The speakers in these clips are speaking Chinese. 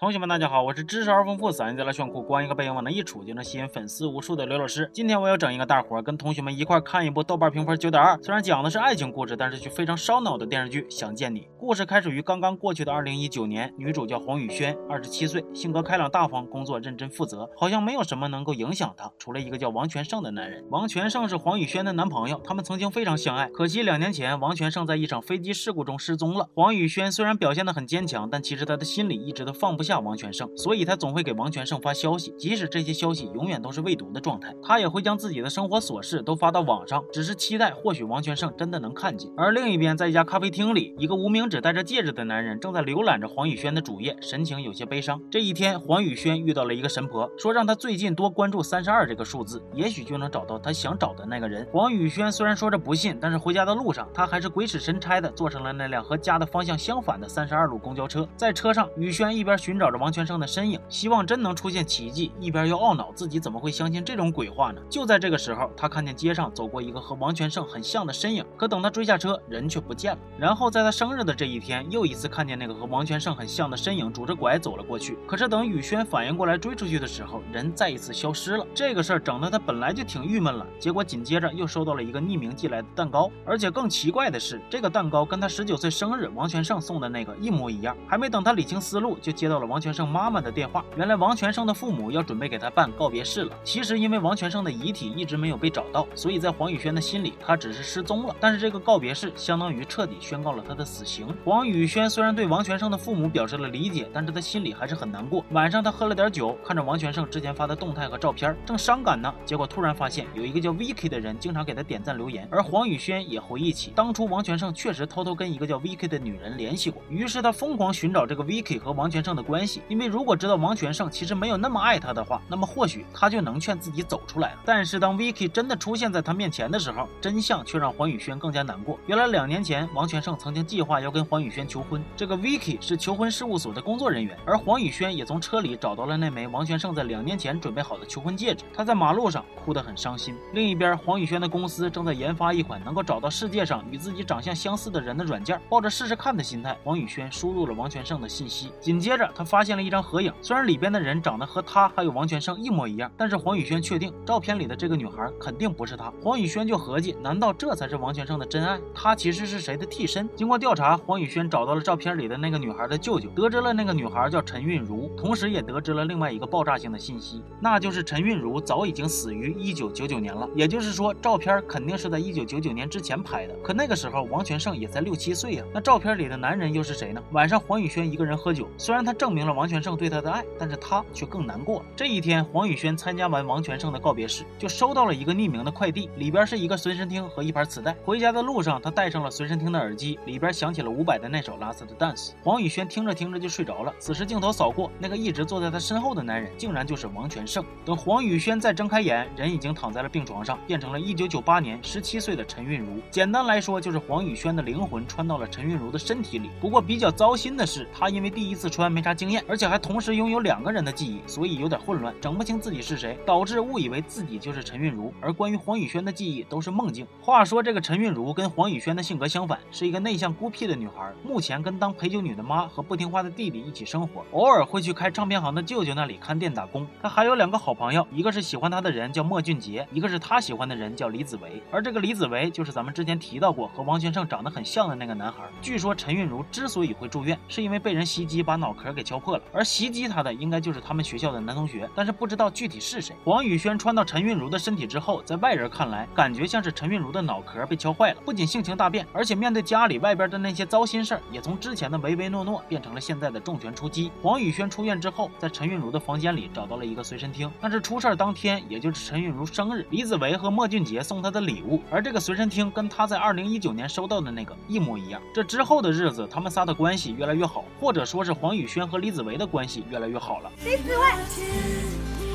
同学们，大家好，我是知识而丰富、嗓音贼拉炫酷、光一个背影往那一杵就能吸引粉丝无数的刘老师。今天我要整一个大伙跟同学们一块看一部豆瓣评分九点二，虽然讲的是爱情故事，但是却非常烧脑的电视剧《想见你》。故事开始于刚刚过去的二零一九年，女主叫黄雨萱，二十七岁，性格开朗大方，工作认真负责，好像没有什么能够影响她，除了一个叫王全胜的男人。王全胜是黄雨萱的男朋友，他们曾经非常相爱，可惜两年前王全胜在一场飞机事故中失踪了。黄雨萱虽然表现得很坚强，但其实她的心里一直都放不下下王全胜。所以，他总会给王全胜发消息，即使这些消息永远都是未读的状态，他也会将自己的生活琐事都发到网上，只是期待或许王全胜真的能看见。而另一边，在一家咖啡厅里，一个无名指戴着戒指的男人正在浏览着黄宇轩的主页，神情有些悲伤。这一天，黄宇轩遇到了一个神婆，说让他最近多关注三十二这个数字，也许就能找到他想找的那个人。黄宇轩虽然说着不信，但是回家的路上，他还是鬼使神差的坐上了那辆和家的方向相反的三十二路公交车。在车上，宇轩一边寻找着王全胜的身。影，希望真能出现奇迹，一边又懊恼自己怎么会相信这种鬼话呢？就在这个时候，他看见街上走过一个和王全胜很像的身影，可等他追下车，人却不见了。然后在他生日的这一天，又一次看见那个和王全胜很像的身影拄着拐走了过去。可是等宇轩反应过来追出去的时候，人再一次消失了。这个事儿整得他本来就挺郁闷了。结果紧接着又收到了一个匿名寄来的蛋糕，而且更奇怪的是，这个蛋糕跟他十九岁生日王全胜送的那个一模一样。还没等他理清思路，就接到了王全胜妈妈的。电话，原来王全胜的父母要准备给他办告别式了。其实因为王全胜的遗体一直没有被找到，所以在黄宇轩的心里，他只是失踪了。但是这个告别式相当于彻底宣告了他的死刑。黄宇轩虽然对王全胜的父母表示了理解，但是他心里还是很难过。晚上他喝了点酒，看着王全胜之前发的动态和照片，正伤感呢，结果突然发现有一个叫 Vicky 的人经常给他点赞留言。而黄宇轩也回忆起当初王全胜确实偷偷跟一个叫 Vicky 的女人联系过，于是他疯狂寻找这个 Vicky 和王全胜的关系，因为如果知道王全胜其实没有那么爱他的话，那么或许他就能劝自己走出来了。但是当 Vicky 真的出现在他面前的时候，真相却让黄宇轩更加难过。原来两年前，王全胜曾经计划要跟黄宇轩求婚。这个 Vicky 是求婚事务所的工作人员，而黄宇轩也从车里找到了那枚王全胜在两年前准备好的求婚戒指。他在马路上哭得很伤心。另一边，黄宇轩的公司正在研发一款能够找到世界上与自己长相相似的人的软件。抱着试试看的心态，黄宇轩输入了王全胜的信息。紧接着，发现了一张合影。虽然里边的人长得和他还有王全胜一模一样，但是黄宇轩确定照片里的这个女孩肯定不是他。黄宇轩就合计，难道这才是王全胜的真爱？他其实是谁的替身？经过调查，黄宇轩找到了照片里的那个女孩的舅舅，得知了那个女孩叫陈韵如，同时也得知了另外一个爆炸性的信息，那就是陈韵如早已经死于一九九九年了。也就是说，照片肯定是在一九九九年之前拍的。可那个时候王全胜也才六七岁呀，那照片里的男人又是谁呢？晚上黄宇轩一个人喝酒，虽然他正证明了王全胜对他的爱，但是他却更难过。这一天，黄宇轩参加完王全胜的告别式，就收到了一个匿名的快递，里边是一个随身听和一盘磁带。回家的路上，他戴上了随身听的耳机，里边响起了伍佰的那首《Last Dance》。黄宇轩听着听着就睡着了。此时镜头扫过，那个一直坐在他身后的男人，竟然就是王全胜。等黄宇轩再睁开眼，人已经躺在了病床上，变成了一九九八年十七岁的陈韵如。简单来说，就是黄宇轩的灵魂穿到了陈韵如的身体里。不过比较糟心的是，他因为第一次穿没啥经验，而且还同时拥有两个人的记忆，所以有点混乱，整不清自己是谁，导致误以为自己就是陈韵如。而关于黄宇轩的记忆都是梦境。话说这个陈韵如跟黄宇轩的性格相反，是一个内向孤僻的女孩，目前跟当陪酒女的妈和不听话的弟弟一起生活，偶尔会去开唱片行的舅舅那里看店打工。她还有两个好朋友，一个是喜欢她的人叫莫俊杰，一个是她喜欢的人叫李子维。而这个李子维就是咱们之前提到过和王全胜长得很像的那个男孩。据说陈韵如之所以会住院，是因为被人袭击把脑壳给敲破了，而袭击他的应该就是他们学校的男同学，但是不知道具体是谁。黄宇轩穿到陈韵如的身体之后，在外人看来，感觉像是陈韵如的脑壳被敲坏了，不仅性情大变，而且面对家里外边的那些糟心事儿，也从之前的唯唯诺诺变成了现在的重拳出击。黄宇轩出院之后，在陈韵如的房间里找到了一个随身听，那是出事当天，也就是陈韵如生日，李子维和莫俊杰送她的礼物，而这个随身听跟他在二零一九年收到的那个一模一样。这之后的日子，他们仨的关系越来越好，或者说是黄宇轩和李子维的关系越来越好了。李子维，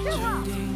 正好。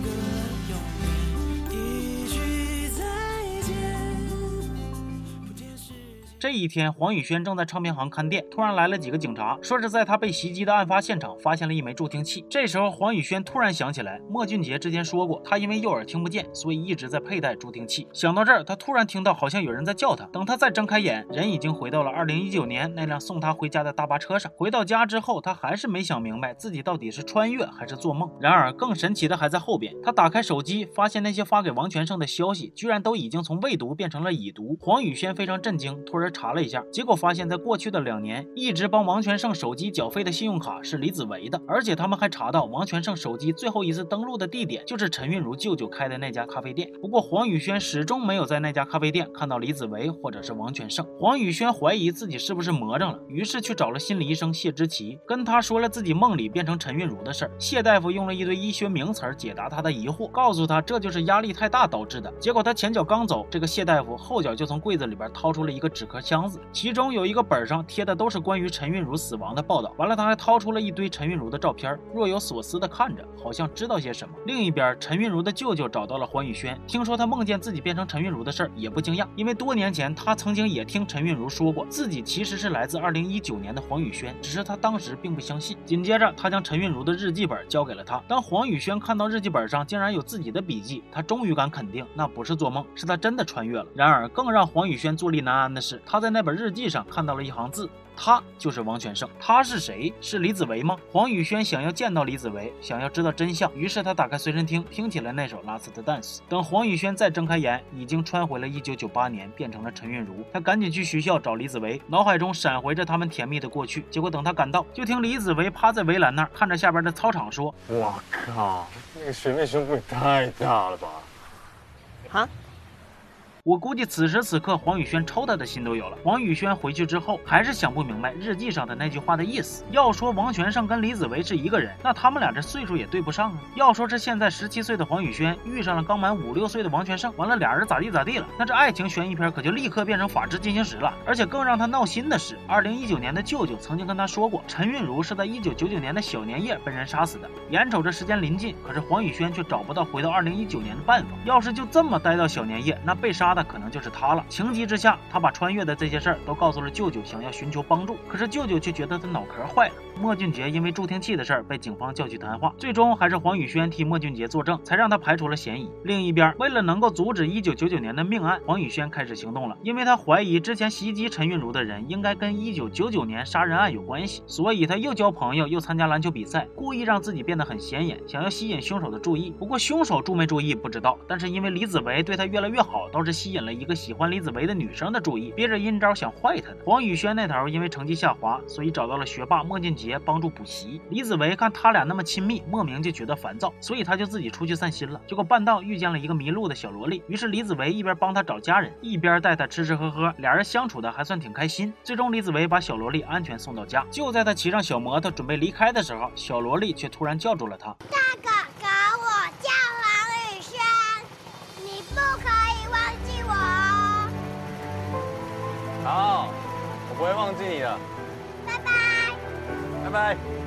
这一天，黄宇轩正在唱片行看店，突然来了几个警察，说是在他被袭击的案发现场发现了一枚助听器。这时候，黄宇轩突然想起来，莫俊杰之前说过，他因为右耳听不见，所以一直在佩戴助听器。想到这儿，他突然听到好像有人在叫他。等他再睁开眼，人已经回到了2019年那辆送他回家的大巴车上。回到家之后，他还是没想明白自己到底是穿越还是做梦。然而，更神奇的还在后边。他打开手机，发现那些发给王全胜的消息，居然都已经从未读变成了已读。黄宇轩非常震惊，突然查了一下，结果发现，在过去的两年，一直帮王全胜手机缴费的信用卡是李子维的，而且他们还查到王全胜手机最后一次登录的地点就是陈韵如舅舅开的那家咖啡店。不过，黄宇轩始终没有在那家咖啡店看到李子维或者是王全胜。黄宇轩怀疑自己是不是魔怔了，于是去找了心理医生谢之奇，跟他说了自己梦里变成陈韵如的事儿。谢大夫用了一堆医学名词解答他的疑惑，告诉他这就是压力太大导致的。结果他前脚刚走，这个谢大夫后脚就从柜子里边掏出了一个纸壳箱子，其中有一个本上贴的都是关于陈韵如死亡的报道。完了，他还掏出了一堆陈韵如的照片，若有所思的看着，好像知道些什么。另一边，陈韵如的舅舅找到了黄宇轩，听说他梦见自己变成陈韵如的事儿，也不惊讶，因为多年前他曾经也听陈韵如说过，自己其实是来自2019年的黄宇轩，只是他当时并不相信。紧接着，他将陈韵如的日记本交给了他。当黄宇轩看到日记本上竟然有自己的笔记，他终于敢肯定那不是做梦，是他真的穿越了。然而，更让黄宇轩坐立难安的是，他在那本日记上看到了一行字。他就是王全胜，他是谁？是李子维吗？黄宇轩想要见到李子维，想要知道真相，于是他打开随身听，听起了那首《Last Dance》。等黄宇轩再睁开眼，已经穿回了1998年，变成了陈韵如。他赶紧去学校找李子维，脑海中闪回着他们甜蜜的过去。结果等他赶到，就听李子维趴在围栏那儿，看着下边的操场说：“我靠，那个水面胸部也太大了吧！”啊？我估计此时此刻，黄宇轩抽他的心都有了。黄宇轩回去之后，还是想不明白日记上的那句话的意思。要说王全胜跟李子维是一个人，那他们俩这岁数也对不上啊。要说是现在十七岁的黄宇轩遇上了刚满五六岁的王全胜，完了俩人咋地咋地了，那这爱情悬疑片可就立刻变成法制进行时了。而且更让他闹心的是，二零一九年的舅舅曾经跟他说过，陈韵如是在一九九九年的小年夜被人杀死的。眼瞅着时间临近，可是黄宇轩却找不到回到二零一九年的办法。要是就这么待到小年夜，那被杀的。那可能就是他了。情急之下，他把穿越的这些事儿都告诉了舅舅，想要寻求帮助。可是舅舅却觉得他脑壳坏了。莫俊杰因为助听器的事儿被警方叫去谈话，最终还是黄宇轩替莫俊杰作证，才让他排除了嫌疑。另一边，为了能够阻止一九九九年的命案，黄宇轩开始行动了，因为他怀疑之前袭击陈韵如的人应该跟一九九九年杀人案有关系，所以他又交朋友，又参加篮球比赛，故意让自己变得很显眼，想要吸引凶手的注意。不过凶手注没注意不知道，但是因为李子维对他越来越好，倒是吸引了一个喜欢李子维的女生的注意，憋着阴招想坏他呢。黄宇轩那头因为成绩下滑，所以找到了学霸莫俊杰帮助补习。李子维看他俩那么亲密，莫名就觉得烦躁，所以他就自己出去散心了。结果半道遇见了一个迷路的小萝莉，于是李子维一边帮他找家人，一边带他吃吃喝喝，俩人相处的还算挺开心。最终李子维把小萝莉安全送到家，就在他骑上小摩托准备离开的时候，小萝莉却突然叫住了他。好，我不会忘记你的，拜拜。拜拜。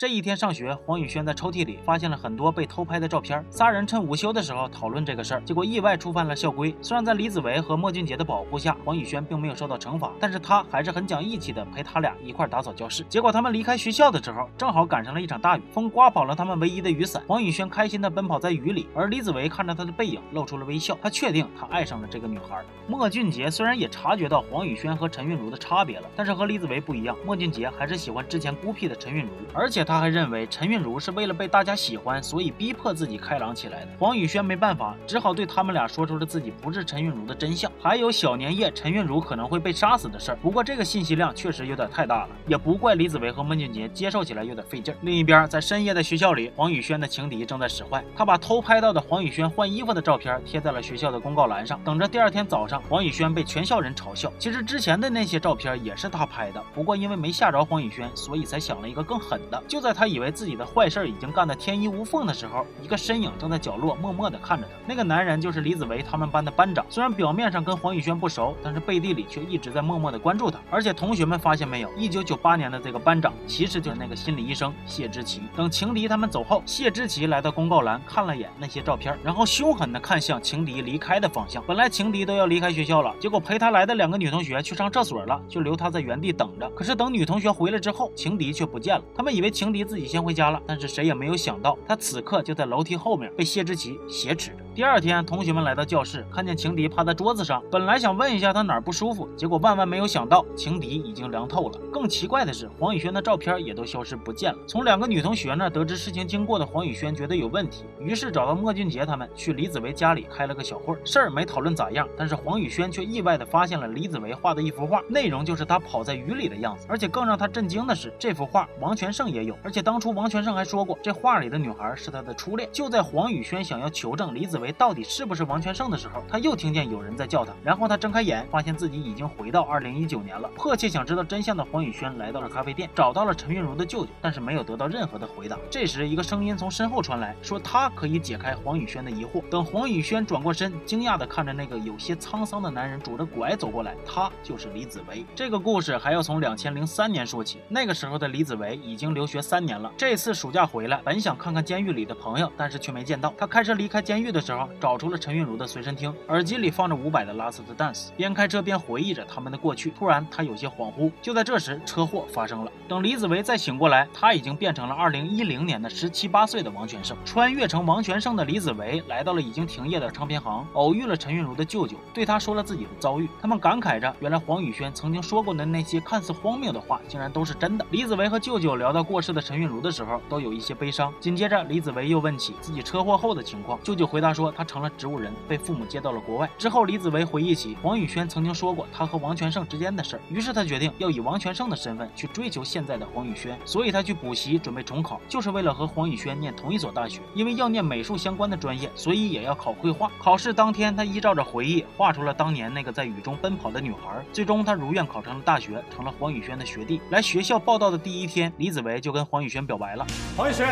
这一天上学，黄宇轩在抽屉里发现了很多被偷拍的照片。仨人趁午休的时候讨论这个事儿，结果意外触犯了校规。虽然在李子维和莫俊杰的保护下，黄宇轩并没有受到惩罚，但是他还是很讲义气的陪他俩一块打扫教室。结果他们离开学校的时候，正好赶上了一场大雨，风刮跑了他们唯一的雨伞。黄宇轩开心的奔跑在雨里，而李子维看着他的背影，露出了微笑。他确定他爱上了这个女孩。莫俊杰虽然也察觉到黄宇轩和陈韵如的差别了，但是和李子维不一样，莫俊杰还是喜欢之前孤僻的陈韵如，而且他还认为陈韵如是为了被大家喜欢，所以逼迫自己开朗起来的。黄宇轩没办法，只好对他们俩说出了自己不是陈韵如的真相，还有小年夜陈韵如可能会被杀死的事儿。不过这个信息量确实有点太大了，也不怪李子维和孟俊杰接受起来有点费劲儿。另一边，在深夜的学校里，黄宇轩的情敌正在使坏，他把偷拍到的黄宇轩换衣服的照片贴在了学校的公告栏上，等着第二天早上黄宇轩被全校人嘲笑。其实之前的那些照片也是他拍的，不过因为没吓着黄宇轩，所以才想了一个更狠的。就就在他以为自己的坏事已经干得天衣无缝的时候，一个身影正在角落默默地看着他。那个男人就是李子维他们班的班长，虽然表面上跟黄宇轩不熟，但是背地里却一直在默默地关注他。而且同学们发现没有，一九九八年的这个班长其实就是那个心理医生谢之奇。等情敌他们走后，谢之奇来到公告栏看了眼那些照片，然后凶狠地看向情敌离开的方向。本来情敌都要离开学校了，结果陪他来的两个女同学去上厕所了，就留他在原地等着。可是等女同学回来之后，情敌却不见了。他们以为情迪自己先回家了，但是谁也没有想到，他此刻就在楼梯后面被谢之奇挟持着。第二天，同学们来到教室，看见情敌趴在桌子上，本来想问一下他哪儿不舒服，结果万万没有想到，情敌已经凉透了。更奇怪的是，黄宇轩的照片也都消失不见了。从两个女同学那得知事情经过的黄宇轩觉得有问题，于是找到莫俊杰他们去李子维家里开了个小会儿。事儿没讨论咋样，但是黄宇轩却意外的发现了李子维画的一幅画，内容就是他跑在雨里的样子。而且更让他震惊的是，这幅画王全胜也有，而且当初王全胜还说过，这画里的女孩是他的初恋。就在黄宇轩想要求证李子维到底是不是王全胜的时候，他又听见有人在叫他，然后他睁开眼，发现自己已经回到二零一九年了。迫切想知道真相的黄宇轩来到了咖啡店，找到了陈韵如的舅舅，但是没有得到任何的回答。这时，一个声音从身后传来，说他可以解开黄宇轩的疑惑。等黄宇轩转过身，惊讶地看着那个有些沧桑的男人拄着拐走过来，他就是李子维。这个故事还要从两千零三年说起，那个时候的李子维已经留学三年了。这次暑假回来，本想看看监狱里的朋友，但是却没见到。他开车离开监狱的时候，时候找出了陈韵如的随身听，耳机里放着伍佰的《Last Dance》，边开车边回忆着他们的过去。突然，他有些恍惚。就在这时，车祸发生了。等李子维再醒过来，他已经变成了二零一零年的十七八岁的王全胜。穿越成王全胜的李子维来到了已经停业的唱片行，偶遇了陈韵如的舅舅，对他说了自己的遭遇。他们感慨着，原来黄宇轩曾经说过的那些看似荒谬的话，竟然都是真的。李子维和舅舅聊到过世的陈韵如的时候，都有一些悲伤。紧接着，李子维又问起自己车祸后的情况，舅舅回答说说他成了植物人，被父母接到了国外。之后，李子维回忆起黄宇轩曾经说过他和王全胜之间的事儿，于是他决定要以王全胜的身份去追求现在的黄宇轩，所以他去补习准备重考，就是为了和黄宇轩念同一所大学。因为要念美术相关的专业，所以也要考绘画。考试当天，他依照着回忆画出了当年那个在雨中奔跑的女孩。最终，他如愿考上了大学，成了黄宇轩的学弟。来学校报道的第一天，李子维就跟黄宇轩表白了。黄宇轩，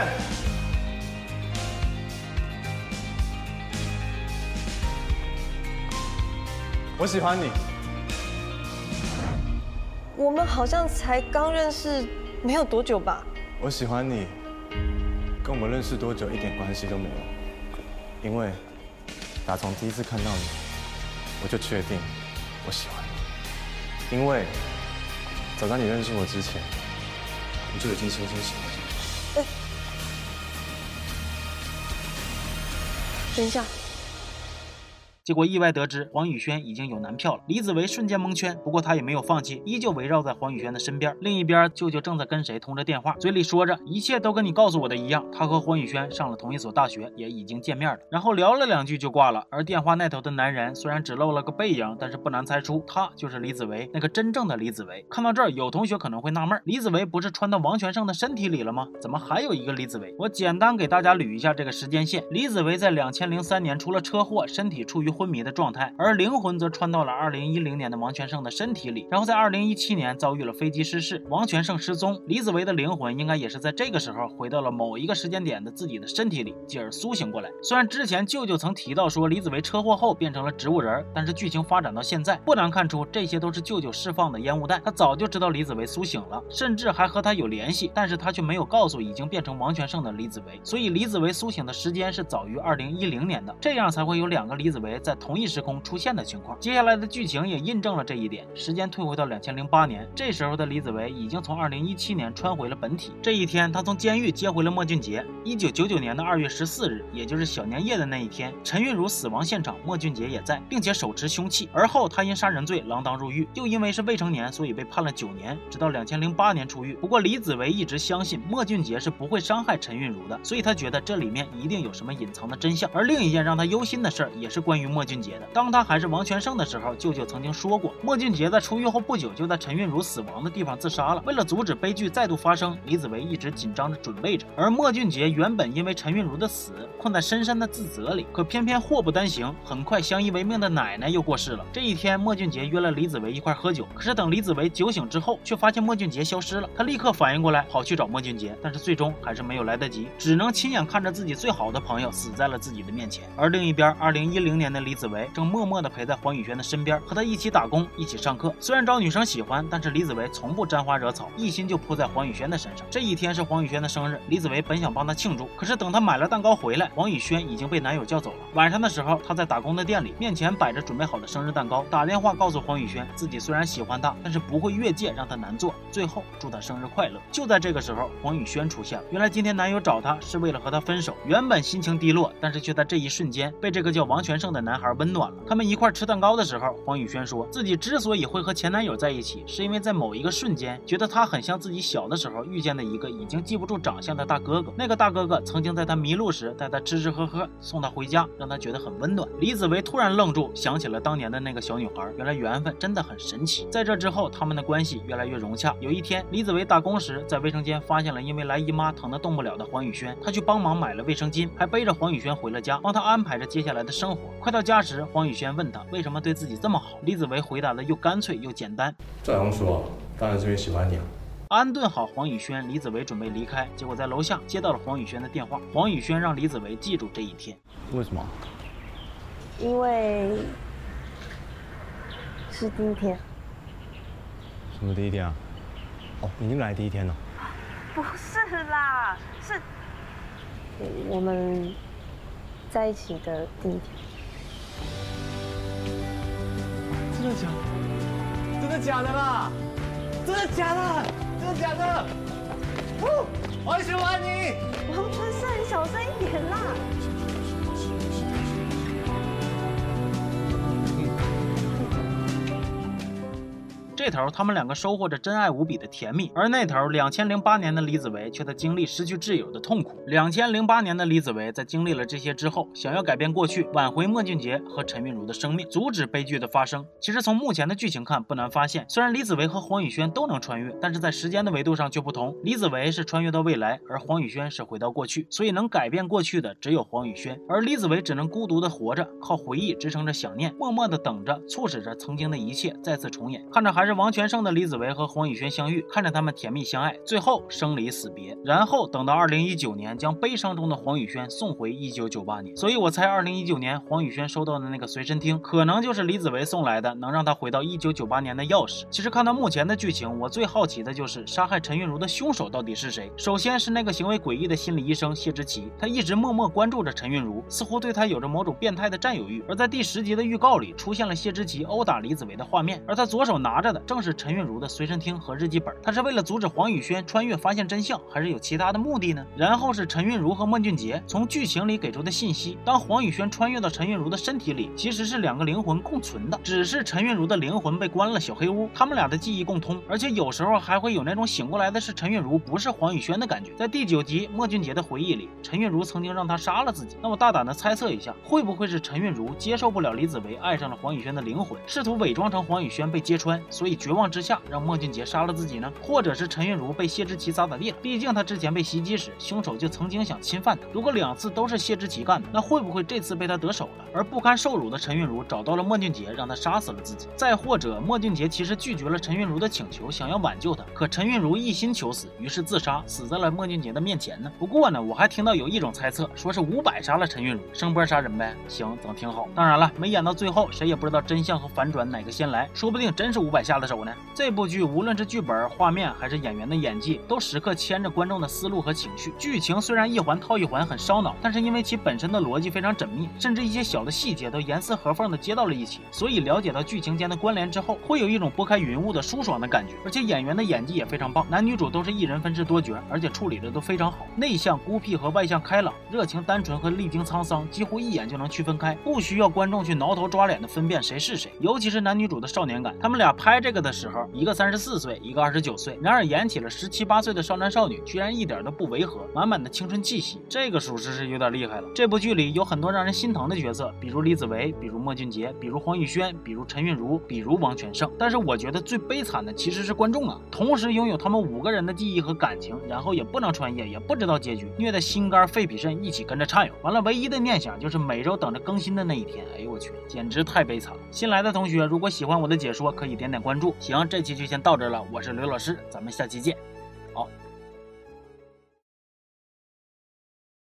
我喜欢你。我们好像才刚认识没有多久吧？我喜欢你，跟我们认识多久一点关系都没有。因为打从第一次看到你，我就确定我喜欢你。因为早在你认识我之前，我就已经深深喜欢上你。等一下，结果意外得知黄宇轩已经有男票了，李子维瞬间蒙圈。不过他也没有放弃，依旧围绕在黄宇轩的身边。另一边，舅舅正在跟谁通着电话，嘴里说着一切都跟你告诉我的一样，他和黄宇轩上了同一所大学，也已经见面了。然后聊了两句就挂了。而电话那头的男人虽然只露了个背影，但是不难猜出他就是李子维，那个真正的李子维。看到这儿，有同学可能会纳闷，李子维不是穿到王全胜的身体里了吗？怎么还有一个李子维？我简单给大家捋一下这个时间线：李子维在两千零三年出了车祸，身体处于昏迷的状态，而灵魂则穿到了二零一零年的王全胜的身体里。然后在二零一七年遭遇了飞机失事，王全胜失踪，李子维的灵魂应该也是在这个时候回到了某一个时间点的自己的身体里，继而苏醒过来。虽然之前舅舅曾提到说李子维车祸后变成了植物人，但是剧情发展到现在，不难看出这些都是舅舅释放的烟雾弹。他早就知道李子维苏醒了，甚至还和他有联系，但是他却没有告诉已经变成王全胜的李子维。所以李子维苏醒的时间是早于二零一零年的，这样才会有两个李子维在同一时空出现的情况。接下来的剧情也印证了这一点。时间退回到两千零八年，这时候的李子维已经从二零一七年穿回了本体。这一天，他从监狱接回了莫俊杰。一九九九年的二月十四日，也就是小年夜的那一天，陈韵如死亡现场，莫俊杰也在，并且手持凶器。而后他因杀人罪锒铛入狱，又因为是未成年，所以被判了九年，直到两千零八年出狱。不过李子维一直相信莫俊杰是不会伤害陈韵如的，所以他觉得这里面一定有什么隐藏的真相。而另一件让他忧心的事儿，也是关于莫。莫俊杰的。当他还是王全胜的时候，舅舅曾经说过，莫俊杰在出狱后不久就在陈韵如死亡的地方自杀了。为了阻止悲剧再度发生，李子维一直紧张着准备着。而莫俊杰原本因为陈韵如的死困在深深的自责里，可偏偏祸不单行，很快相依为命的奶奶又过世了。这一天，莫俊杰约了李子维一块喝酒，可是等李子维酒醒之后，却发现莫俊杰消失了。他立刻反应过来，跑去找莫俊杰，但是最终还是没有来得及，只能亲眼看着自己最好的朋友死在了自己的面前。而另一边，二零一零年的李子维正默默地陪在黄宇轩的身边，和他一起打工，一起上课。虽然招女生喜欢，但是李子维从不沾花惹草，一心就扑在黄宇轩的身上。这一天是黄宇轩的生日，李子维本想帮他庆祝，可是等他买了蛋糕回来，黄宇轩已经被男友叫走了。晚上的时候，他在打工的店里，面前摆着准备好的生日蛋糕，打电话告诉黄宇轩，自己虽然喜欢他，但是不会越界让他难做，最后祝他生日快乐。就在这个时候，黄宇轩出现了。原来今天男友找他是为了和他分手，原本心情低落，但是却在这一瞬间被这个叫王全胜的男男孩温暖了。他们一块吃蛋糕的时候，黄宇轩说自己之所以会和前男友在一起，是因为在某一个瞬间觉得他很像自己小的时候遇见的一个已经记不住长相的大哥哥。那个大哥哥曾经在他迷路时带他吃吃喝喝，送他回家，让他觉得很温暖。李子维突然愣住，想起了当年的那个小女孩，原来缘分真的很神奇。在这之后，他们的关系越来越融洽。有一天，李子维打工时在卫生间发现了因为来姨妈疼得动不了的黄宇轩，他去帮忙买了卫生巾，还背着黄宇轩回了家，帮他安排着接下来的生活。快到家时，黄宇轩问他为什么对自己这么好，李子维回答的又干脆又简单。这还用说？当然是因为喜欢你啊。安顿好黄宇轩，李子维准备离开，结果在楼下接到了黄宇轩的电话。黄宇轩让李子维记住这一天。为什么？因为是第一天，什么第一天啊？哦，你们来第一天呢。不是啦，是我们在一起的第一天。真的假的？真的假的啦？真的假的？真的假的？哦，我喜欢你。王春盛，你小声一点啦！这头他们两个收获着真爱无比的甜蜜，而那头两千零八年的李子维却在经历失去挚友的痛苦。两千零八年的李子维在经历了这些之后，想要改变过去，挽回莫俊杰和陈韵如的生命，阻止悲剧的发生。其实从目前的剧情看，不难发现，虽然李子维和黄宇轩都能穿越，但是在时间的维度上却不同。李子维是穿越到未来，而黄宇轩是回到过去，所以能改变过去的只有黄宇轩，而李子维只能孤独的活着，靠回忆支撑着想念，默默的等着，促使着曾经的一切再次重演。看着还是王全胜的李子维和黄宇轩相遇，看着他们甜蜜相爱，最后生离死别，然后等到二零一九年，将悲伤中的黄宇轩送回一九九八年。所以我猜，二零一九年黄宇轩收到的那个随身听，可能就是李子维送来的，能让他回到一九九八年的钥匙。其实看到目前的剧情，我最好奇的就是杀害陈韵如的凶手到底是谁。首先是那个行为诡异的心理医生谢之奇，他一直默默关注着陈韵如，似乎对她有着某种变态的占有欲。而在第十集的预告里，出现了谢之奇殴打李子维的画面，而他左手拿着的正是陈韵如的随身听和日记本。他是为了阻止黄宇轩穿越发现真相，还是有其他的目的呢？然后是陈韵如和莫俊杰从剧情里给出的信息：当黄宇轩穿越到陈韵如的身体里，其实是两个灵魂共存的，只是陈韵如的灵魂被关了小黑屋，他们俩的记忆共通，而且有时候还会有那种醒过来的是陈韵如，不是黄宇轩的感觉。在第九集莫俊杰的回忆里，陈韵如曾经让他杀了自己。那我大胆的猜测一下，会不会是陈韵如接受不了李子维爱上了黄宇轩的灵魂，试图伪装成黄宇轩被揭穿，所以绝望之下让莫俊杰杀了自己呢？或者是陈韵如被谢之奇咋咋地了？毕竟他之前被袭击时，凶手就曾经想侵犯他。如果两次都是谢之奇干的，那会不会这次被他得手了？而不堪受辱的陈韵如找到了莫俊杰，让他杀死了自己。再或者，莫俊杰其实拒绝了陈韵如的请求，想要挽救她，可陈韵如一心求死，于是自杀，死在了莫俊杰的面前呢。不过呢，我还听到有一种猜测，说是伍佰杀了陈韵如，声波杀人呗。行，整挺好。当然了，没演到最后，谁也不知道真相和反转哪个先来，说不定真是伍佰下的手呢。这部剧无论是剧本、画面还是演员的演技，都时刻牵着观众的思路和情绪。剧情虽然一环套一环很烧脑，但是因为其本身的逻辑非常缜密，甚至一些小的细节都严丝合缝的接到了一起，所以了解到剧情间的关联之后，会有一种拨开云雾的舒爽的感觉。而且演员的演技也非常棒，男女主都是一人分饰多角，而且处理的都非常好。内向孤僻和外向开朗，热情单纯和历经沧桑，几乎一眼就能区分开，不需要观众去挠头抓脸的分辨谁是谁。尤其是男女主的少年感，他们俩拍这这个的时候，一个三十四岁，一个二十九岁，然而演起了十七八岁的少男少女，居然一点都不违和，满满的青春气息，这个属实是有点厉害了。这部剧里有很多让人心疼的角色，比如李子维，比如莫俊杰，比如黄宇轩，比如陈韵如，比如王全胜。但是我觉得最悲惨的其实是观众啊，同时拥有他们五个人的记忆和感情，然后也不能穿越，也不知道结局，虐得心肝肺脾肾一起跟着颤悠。完了，唯一的念想就是每周等着更新的那一天。哎呦我去，简直太悲惨了！新来的同学如果喜欢我的解说，可以点点关注。行，这期就先到这了，我是刘老师，咱们下期见。